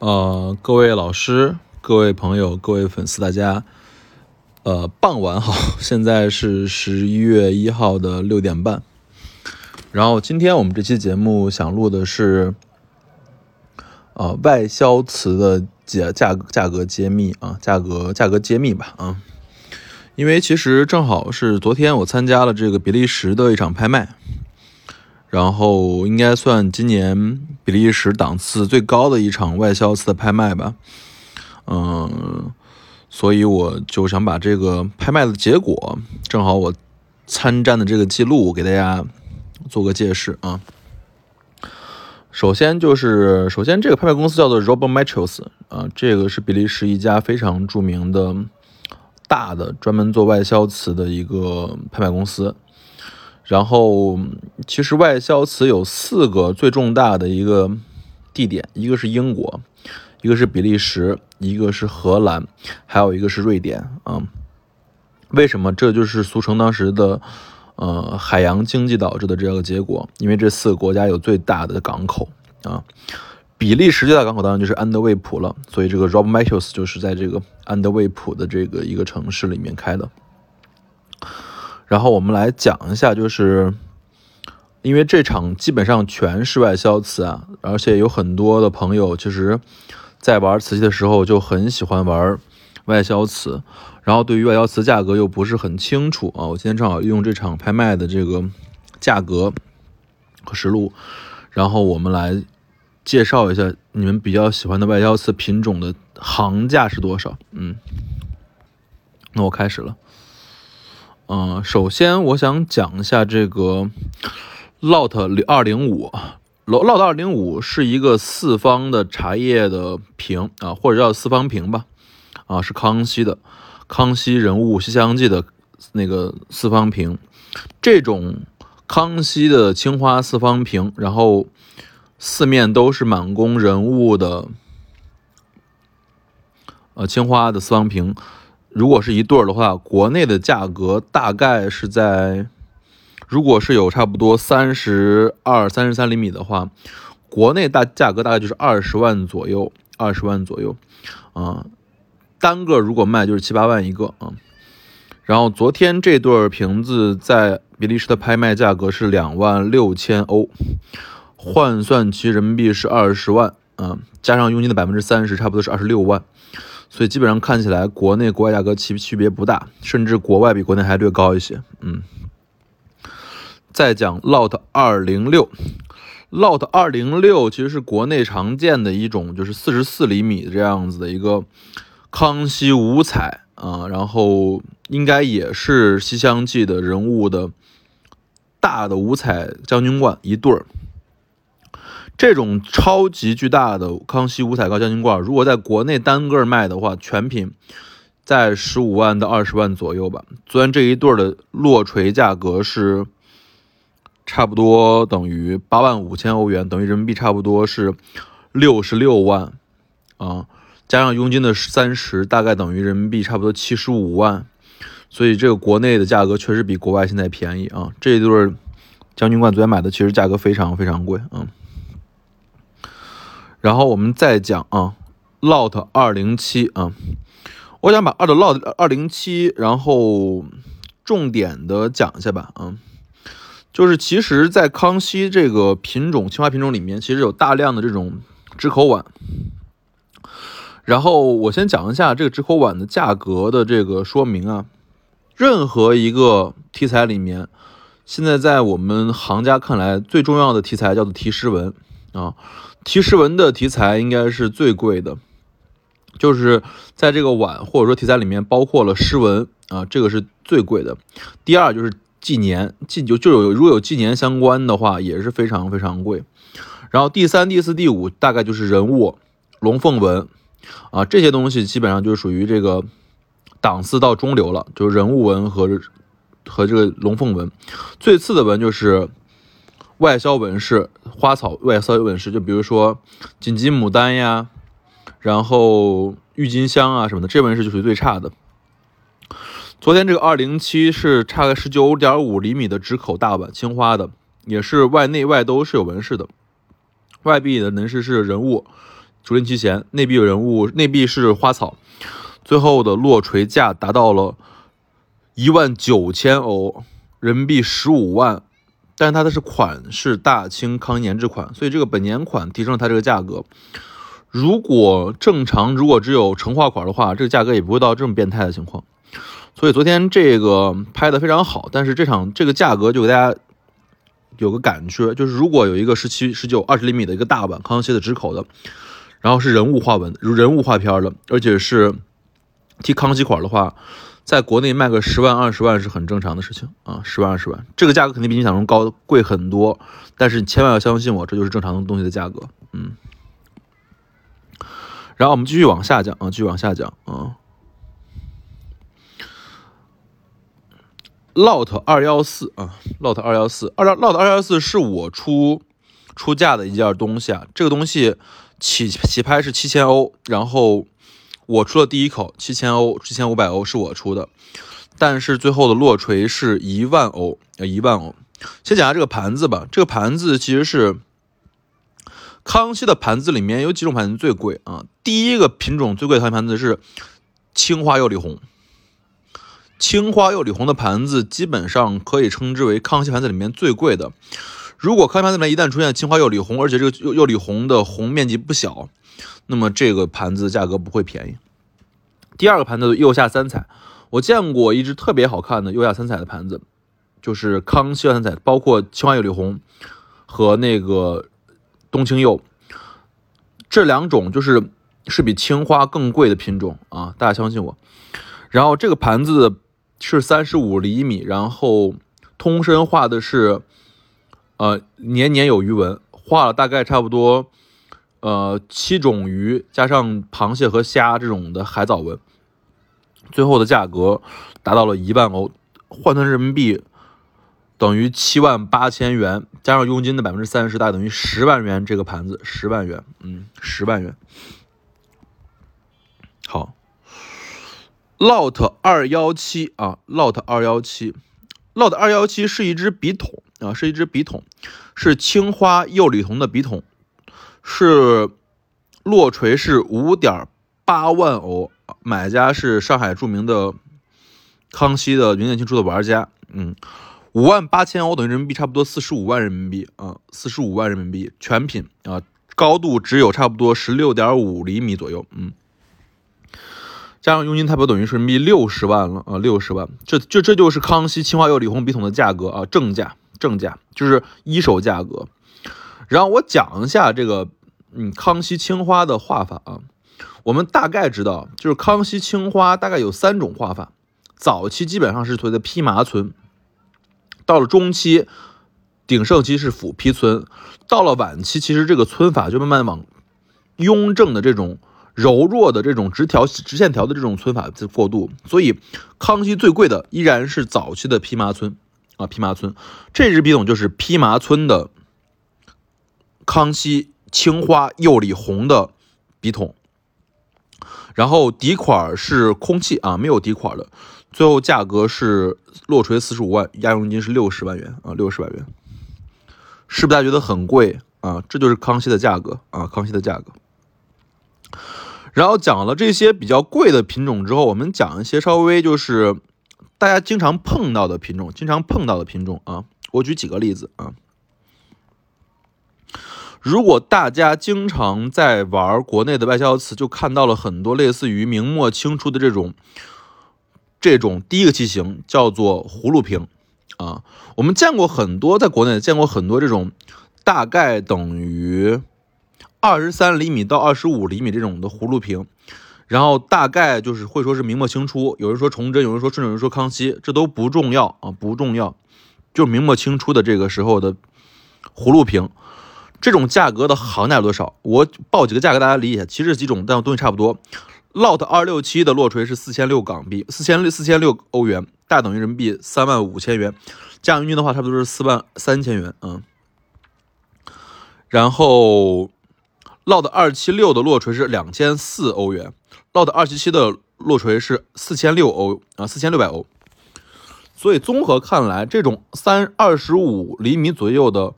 呃，各位老师、各位朋友、各位粉丝，大家，呃，傍晚好。现在是十一月一号的六点半。然后今天我们这期节目想录的是，呃，外销瓷的价价价格揭秘啊，价格价格揭秘吧啊。因为其实正好是昨天我参加了这个比利时的一场拍卖。然后应该算今年比利时档次最高的一场外销瓷的拍卖吧，嗯，所以我就想把这个拍卖的结果，正好我参战的这个记录给大家做个解释啊。首先就是，首先这个拍卖公司叫做 Robert Metals 啊，这个是比利时一家非常著名的大的专门做外销瓷的一个拍卖公司。然后，其实外销瓷有四个最重大的一个地点，一个是英国，一个是比利时，一个是荷兰，还有一个是瑞典啊。为什么？这就是俗称当时的呃海洋经济导致的这样个结果。因为这四个国家有最大的港口啊。比利时最大港口当然就是安德卫普了，所以这个 Rob michels 就是在这个安德卫普的这个一个城市里面开的。然后我们来讲一下，就是因为这场基本上全是外销瓷啊，而且有很多的朋友其实，在玩瓷器的时候就很喜欢玩外销瓷，然后对于外销瓷价格又不是很清楚啊。我今天正好用这场拍卖的这个价格和实录，然后我们来介绍一下你们比较喜欢的外销瓷品种的行价是多少。嗯，那我开始了。嗯，首先我想讲一下这个 Lot 二零五，Lot 二零五是一个四方的茶叶的瓶啊，或者叫四方瓶吧，啊，是康熙的《康熙人物西厢记》的那个四方瓶。这种康熙的青花四方瓶，然后四面都是满宫人物的，呃，青花的四方瓶。如果是一对儿的话，国内的价格大概是在，如果是有差不多三十二、三十三厘米的话，国内大价格大概就是二十万左右，二十万左右，啊，单个如果卖就是七八万一个啊。然后昨天这对瓶子在比利时的拍卖价格是两万六千欧，换算其人民币是二十万，啊，加上佣金的百分之三十，差不多是二十六万。所以基本上看起来，国内国外价格区区别不大，甚至国外比国内还略高一些。嗯，再讲 Lot 二零六，Lot 二零六其实是国内常见的一种，就是四十四厘米这样子的一个康熙五彩啊，然后应该也是《西厢记》的人物的大的五彩将军罐一对儿。这种超级巨大的康熙五彩高将军罐，如果在国内单个卖的话，全品在十五万到二十万左右吧。虽然这一对的落锤价格是差不多等于八万五千欧元，等于人民币差不多是六十六万啊，加上佣金的三十，大概等于人民币差不多七十五万。所以这个国内的价格确实比国外现在便宜啊。这一对将军罐昨天买的，其实价格非常非常贵啊。然后我们再讲啊，Lot 二零七啊，我想把二的 Lot 二零七，然后重点的讲一下吧啊，就是其实，在康熙这个品种青花品种里面，其实有大量的这种直口碗。然后我先讲一下这个直口碗的价格的这个说明啊，任何一个题材里面，现在在我们行家看来最重要的题材叫做题诗文啊。题诗文的题材应该是最贵的，就是在这个碗或者说题材里面包括了诗文啊，这个是最贵的。第二就是纪年，纪就就有如果有纪年相关的话也是非常非常贵。然后第三、第四、第五大概就是人物龙凤纹啊，这些东西基本上就属于这个档次到中流了，就是人物纹和和这个龙凤纹。最次的纹就是。外销纹饰、花草外销纹饰，就比如说锦鸡牡丹呀，然后郁金香啊什么的，这纹饰就属于最差的。昨天这个二零七是差个十九点五厘米的直口大碗，青花的，也是外内外都是有纹饰的。外壁的纹饰是人物，竹林七贤，内壁有人物，内壁是花草，最后的落锤价达到了一万九千欧，人民币十五万。但是它的是款是大清康年制款，所以这个本年款提升了它这个价格。如果正常，如果只有成画款的话，这个价格也不会到这么变态的情况。所以昨天这个拍的非常好，但是这场这个价格就给大家有个感觉，就是如果有一个十七、十九、二十厘米的一个大碗康熙的直口的，然后是人物画纹、人物画片的，而且是提康熙款的话。在国内卖个十万二十万是很正常的事情啊，十万二十万，这个价格肯定比你想中高贵很多，但是你千万要相信我，这就是正常的东西的价格，嗯。然后我们继续往下讲啊，继续往下讲啊。Lot 二幺四啊，Lot 二幺四，二 Lot 二幺四是我出出价的一件东西啊，这个东西起起拍是七千欧，然后。我出了第一口七千欧，七千五百欧是我出的，但是最后的落锤是一万欧，呃一万欧。先讲下这个盘子吧，这个盘子其实是康熙的盘子里面有几种盘子最贵啊。第一个品种最贵的盘子是青花釉里红，青花釉里红的盘子基本上可以称之为康熙盘子里面最贵的。如果康熙盘子里面一旦出现青花釉里红，而且这个釉釉里红的红面积不小。那么这个盘子价格不会便宜。第二个盘子釉下三彩，我见过一只特别好看的釉下三彩的盘子，就是康熙三彩，包括青花釉里红和那个冬青釉，这两种就是是比青花更贵的品种啊，大家相信我。然后这个盘子是三十五厘米，然后通身画的是呃年年有余纹，画了大概差不多。呃，七种鱼加上螃蟹和虾这种的海藻纹，最后的价格达到了一万欧，换算人民币等于七万八千元，加上佣金的百分之三十，大概等于十万元。这个盘子十万元，嗯，十万元。好，Lot 二幺七啊，Lot 二幺七，Lot 二幺七是一只笔筒啊，是一只笔筒，是青花釉里铜的笔筒。是落锤是五点八万欧，买家是上海著名的康熙的云剑清出的玩家，嗯，五万八千欧等于人民币差不多四十五万人民币啊，四十五万人民币全品啊，高度只有差不多十六点五厘米左右，嗯，加上佣金差不多等于是人民币六十万了啊，六十万，这这这就是康熙青花釉里红笔筒的价格啊，正价正价就是一手价格，然后我讲一下这个。嗯，康熙青花的画法啊，我们大概知道，就是康熙青花大概有三种画法。早期基本上是所谓的披麻皴，到了中期鼎盛期是斧劈皴，到了晚期其实这个皴法就慢慢往雍正的这种柔弱的这种直条直线条的这种皴法在过渡。所以康熙最贵的依然是早期的披麻皴啊，披麻皴这支笔筒就是披麻皴的康熙。青花釉里红的笔筒，然后底款是空气啊，没有底款的。最后价格是落锤四十五万，押佣金是六十万元啊，六十万元，是不是大家觉得很贵啊？这就是康熙的价格啊，康熙的价格。然后讲了这些比较贵的品种之后，我们讲一些稍微就是大家经常碰到的品种，经常碰到的品种啊。我举几个例子啊。如果大家经常在玩国内的外销瓷，就看到了很多类似于明末清初的这种这种第一个器型，叫做葫芦瓶啊。我们见过很多，在国内见过很多这种大概等于二十三厘米到二十五厘米这种的葫芦瓶，然后大概就是会说是明末清初，有人说崇祯，有人说顺治，有人说康熙，这都不重要啊，不重要，就明末清初的这个时候的葫芦瓶。这种价格的行价多少？我报几个价格，大家理解。其实几种，但东西差不多。Lot 二六七的落锤是四千六港币，四千六四千六欧元，大等于人民币三万五千元。加佣金的话，差不多是四万三千元。嗯。然后，Lot 二七六的落锤是两千四欧元，Lot 二七七的落锤是四千六欧啊，四千六百欧。所以综合看来，这种三二十五厘米左右的。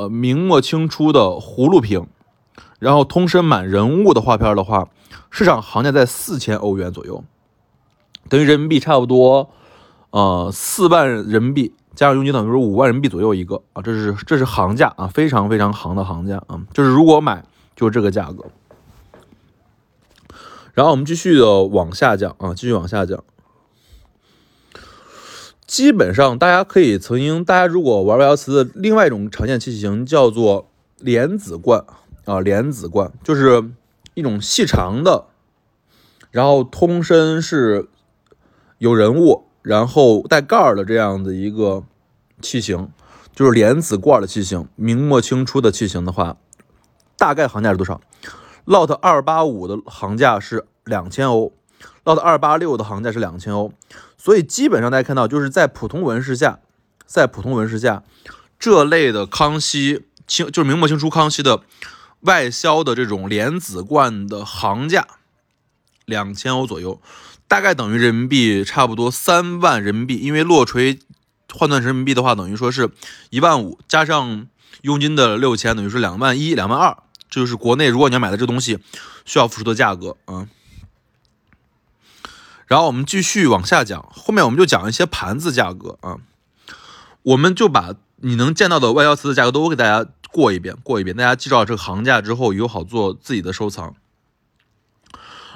呃，明末清初的葫芦瓶，然后通身满人物的画片的话，市场行价在四千欧元左右，等于人民币差不多，呃，四万人民币加上佣金等于是五万人民币左右一个啊，这是这是行价啊，非常非常行的行价啊，就是如果买就是这个价格。然后我们继续的往下讲啊，继续往下讲。基本上大家可以曾经，大家如果玩外瓷的另外一种常见器型叫做莲子罐啊，莲子罐就是一种细长的，然后通身是有人物，然后带盖儿的这样的一个器型，就是莲子罐的器型。明末清初的器型的话，大概行价是多少？Lot 二八五的行价是两千欧，Lot 二八六的行价是两千欧，所以基本上大家看到就是在普通纹饰下，在普通纹饰下，这类的康熙清就是明末清初康熙的外销的这种莲子罐的行价两千欧左右，大概等于人民币差不多三万人民币，因为落锤换算成人民币的话，等于说是一万五，加上佣金的六千，等于是两万一、两万二。这就是国内如果你要买的这东西需要付出的价格啊。然后我们继续往下讲，后面我们就讲一些盘子价格啊。我们就把你能见到的外销瓷的价格都给大家过一遍，过一遍，大家记住这个行价之后，有好做自己的收藏。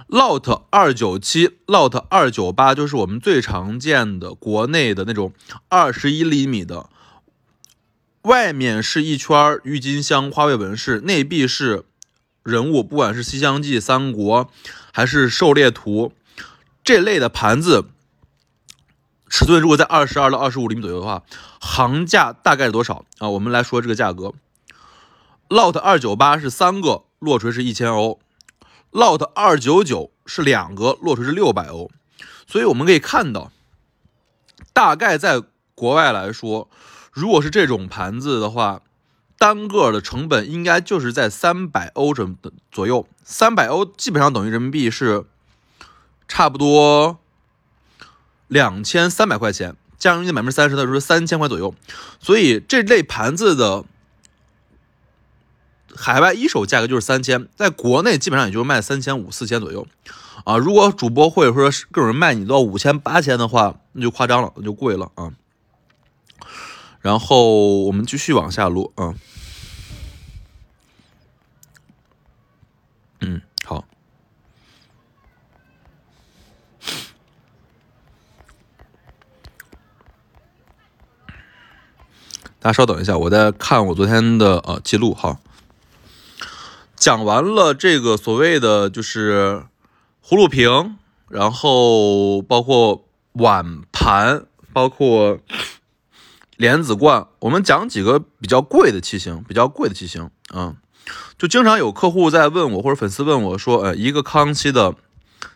Lot 二九七、Lot 二九八就是我们最常见的国内的那种二十一厘米的。外面是一圈郁金香花卉纹饰，内壁是人物，不管是《西厢记》《三国》还是《狩猎图》这类的盘子，尺寸如果在二十二到二十五厘米左右的话，行价大概是多少啊？我们来说这个价格，Lot 二九八是三个，落锤是一千欧；Lot 二九九是两个，落锤是六百欧。所以我们可以看到，大概在国外来说。如果是这种盘子的话，单个的成本应该就是在三百欧整左右，三百欧基本上等于人民币是差不多两千三百块钱，加上佣金百分之三十的是三千块左右。所以这类盘子的海外一手价格就是三千，在国内基本上也就是卖三千五、四千左右啊。如果主播或者说各种人卖你到五千、八千的话，那就夸张了，那就贵了啊。然后我们继续往下录啊，嗯，好，大家稍等一下，我在看我昨天的呃记录哈。讲完了这个所谓的就是葫芦瓶，然后包括碗盘，包括。莲子罐，我们讲几个比较贵的器型，比较贵的器型啊，就经常有客户在问我，或者粉丝问我说，呃，一个康熙的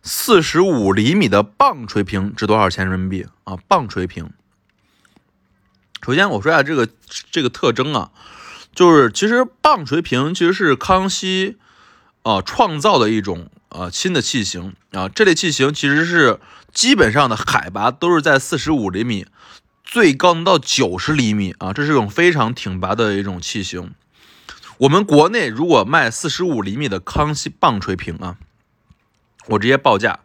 四十五厘米的棒槌瓶值多少钱人民币啊？棒槌瓶，首先我说一下这个这个特征啊，就是其实棒槌瓶其实是康熙啊创造的一种啊新的器型啊，这类器型其实是基本上的海拔都是在四十五厘米。最高能到九十厘米啊，这是一种非常挺拔的一种器型。我们国内如果卖四十五厘米的康熙棒槌瓶啊，我直接报价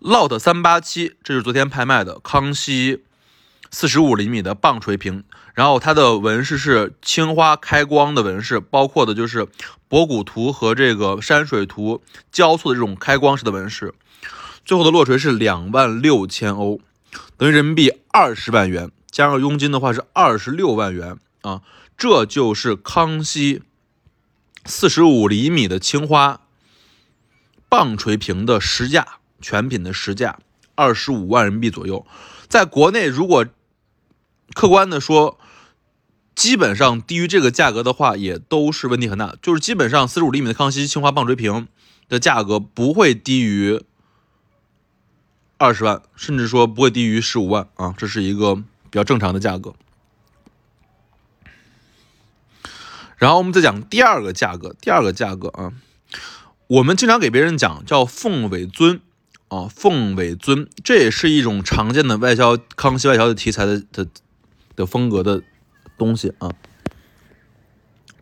，Lot 三八七，这是昨天拍卖的康熙四十五厘米的棒槌瓶，然后它的纹饰是青花开光的纹饰，包括的就是博古图和这个山水图交错的这种开光式的纹饰，最后的落锤是两万六千欧，等于人民币二十万元。加上佣金的话是二十六万元啊，这就是康熙四十五厘米的青花棒槌瓶的实价，全品的实价二十五万人民币左右。在国内，如果客观的说，基本上低于这个价格的话，也都是问题很大。就是基本上四十五厘米的康熙青花棒槌瓶的价格不会低于二十万，甚至说不会低于十五万啊，这是一个。比较正常的价格，然后我们再讲第二个价格，第二个价格啊，我们经常给别人讲叫凤尾尊啊，凤尾尊，这也是一种常见的外销康熙外销的题材的的的风格的东西啊。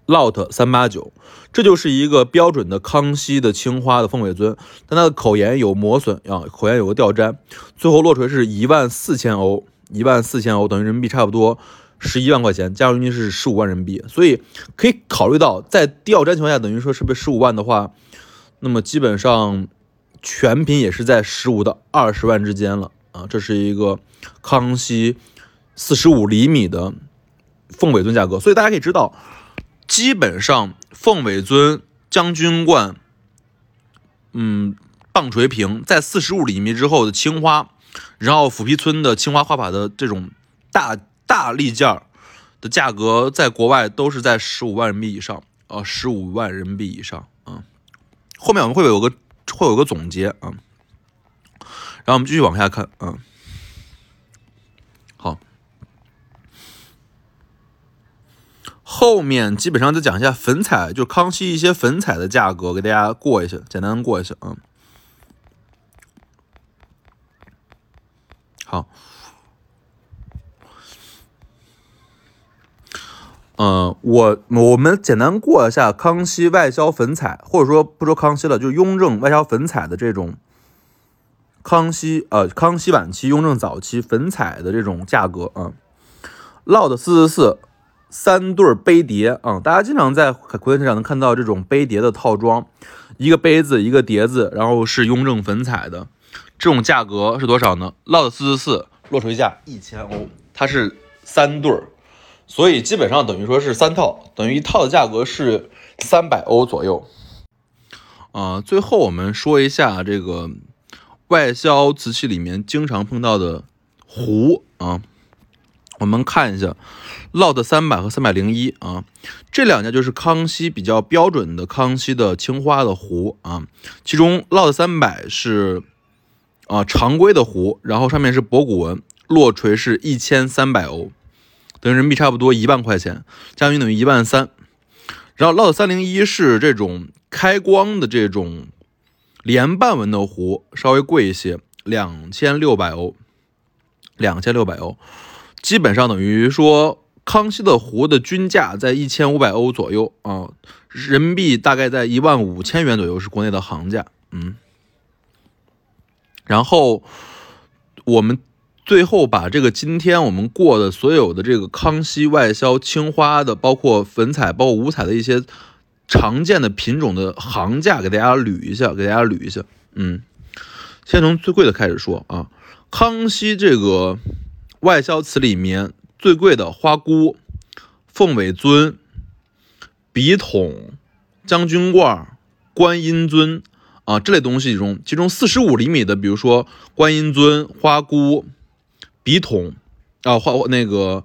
Lot 三八九，这就是一个标准的康熙的青花的凤尾尊，但它的口沿有磨损啊，口沿有个掉粘，最后落锤是一万四千欧，一万四千欧等于人民币差不多十一万块钱，加上运是十五万人民币，所以可以考虑到在掉粘情况下，等于说是不是十五万的话，那么基本上全品也是在十五到二十万之间了啊，这是一个康熙四十五厘米的凤尾尊价格，所以大家可以知道。基本上，凤尾尊、将军冠、嗯，棒槌瓶在四十五厘米之后的青花，然后虎皮村的青花画法的这种大大立件的价格，在国外都是在十五万人民币以上，呃，十五万人民币以上啊。后面我们会有个会有个总结啊，然后我们继续往下看啊。后面基本上再讲一下粉彩，就康熙一些粉彩的价格，给大家过一下，简单过一下啊。好，嗯，我我们简单过一下康熙外销粉彩，或者说不说康熙了，就是雍正外销粉彩的这种康熙呃康熙晚期、雍正早期粉彩的这种价格啊。Lot 四四四。三对杯碟啊，大家经常在国内市场能看到这种杯碟的套装，一个杯子，一个碟子，然后是雍正粉彩的，这种价格是多少呢？Lot 四四四落锤价一千欧，它是三对儿，所以基本上等于说是三套，等于一套的价格是三百欧左右。啊，最后我们说一下这个外销瓷器里面经常碰到的壶啊。我们看一下，Lot 三百和三百零一啊，这两家就是康熙比较标准的康熙的青花的壶啊。其中 Lot 三百是啊常规的壶，然后上面是博古纹，落锤是一千三百欧，等于人民币差不多一万块钱，加运等于一万三。然后 Lot 三零一是这种开光的这种连瓣纹的壶，稍微贵一些，两千六百欧，两千六百欧。基本上等于说，康熙的壶的均价在一千五百欧左右啊，人民币大概在一万五千元左右是国内的行价，嗯。然后我们最后把这个今天我们过的所有的这个康熙外销青花的，包括粉彩、包括五彩的一些常见的品种的行价给大家捋一下，给大家捋一下，嗯。先从最贵的开始说啊，康熙这个。外销瓷里面最贵的花菇、凤尾尊、笔筒、将军罐、观音尊啊这类东西中，其中四十五厘米的，比如说观音尊、花菇、笔筒啊，花那个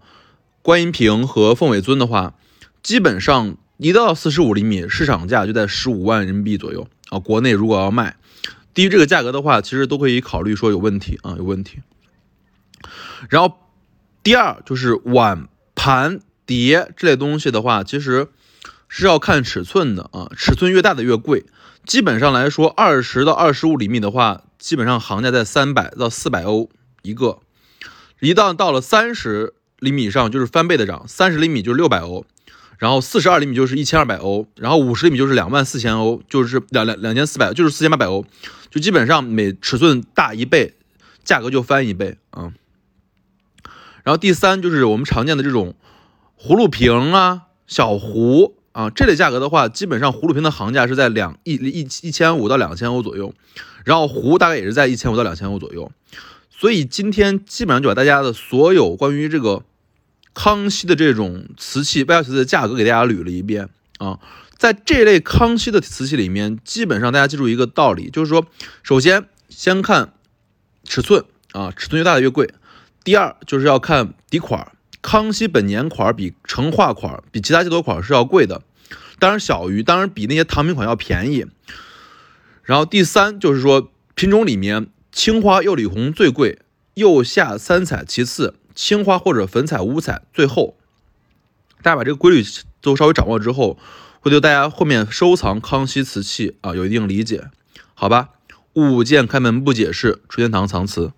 观音瓶和凤尾尊的话，基本上一到四十五厘米，市场价就在十五万人民币左右啊。国内如果要卖低于这个价格的话，其实都可以考虑说有问题啊，有问题。然后，第二就是碗盘碟这类东西的话，其实是要看尺寸的啊，尺寸越大的越贵。基本上来说，二十到二十五厘米的话，基本上行价在三百到四百欧一个。一旦到了三十厘米以上，就是翻倍的涨，三十厘米就是六百欧，然后四十二厘米就是一千二百欧，然后五十厘米就是两万四千欧，就是两两两千四百，就是四千八百欧。就基本上每尺寸大一倍，价格就翻一倍啊。然后第三就是我们常见的这种葫芦瓶啊、小壶啊这类价格的话，基本上葫芦瓶的行价是在两一一一千五到两千欧左右，然后壶大概也是在一千五到两千欧左右。所以今天基本上就把大家的所有关于这个康熙的这种瓷器外销瓷器的价格给大家捋了一遍啊。在这类康熙的瓷器里面，基本上大家记住一个道理，就是说，首先先看尺寸啊，尺寸越大的越贵。第二就是要看底款，康熙本年款比成化款比其他阶多款是要贵的，当然小于，当然比那些唐品款要便宜。然后第三就是说品种里面青花釉里红最贵，釉下三彩其次，青花或者粉彩五彩最后。大家把这个规律都稍微掌握之后，会对大家后面收藏康熙瓷器啊有一定理解，好吧？物件开门不解释，纯天堂藏瓷。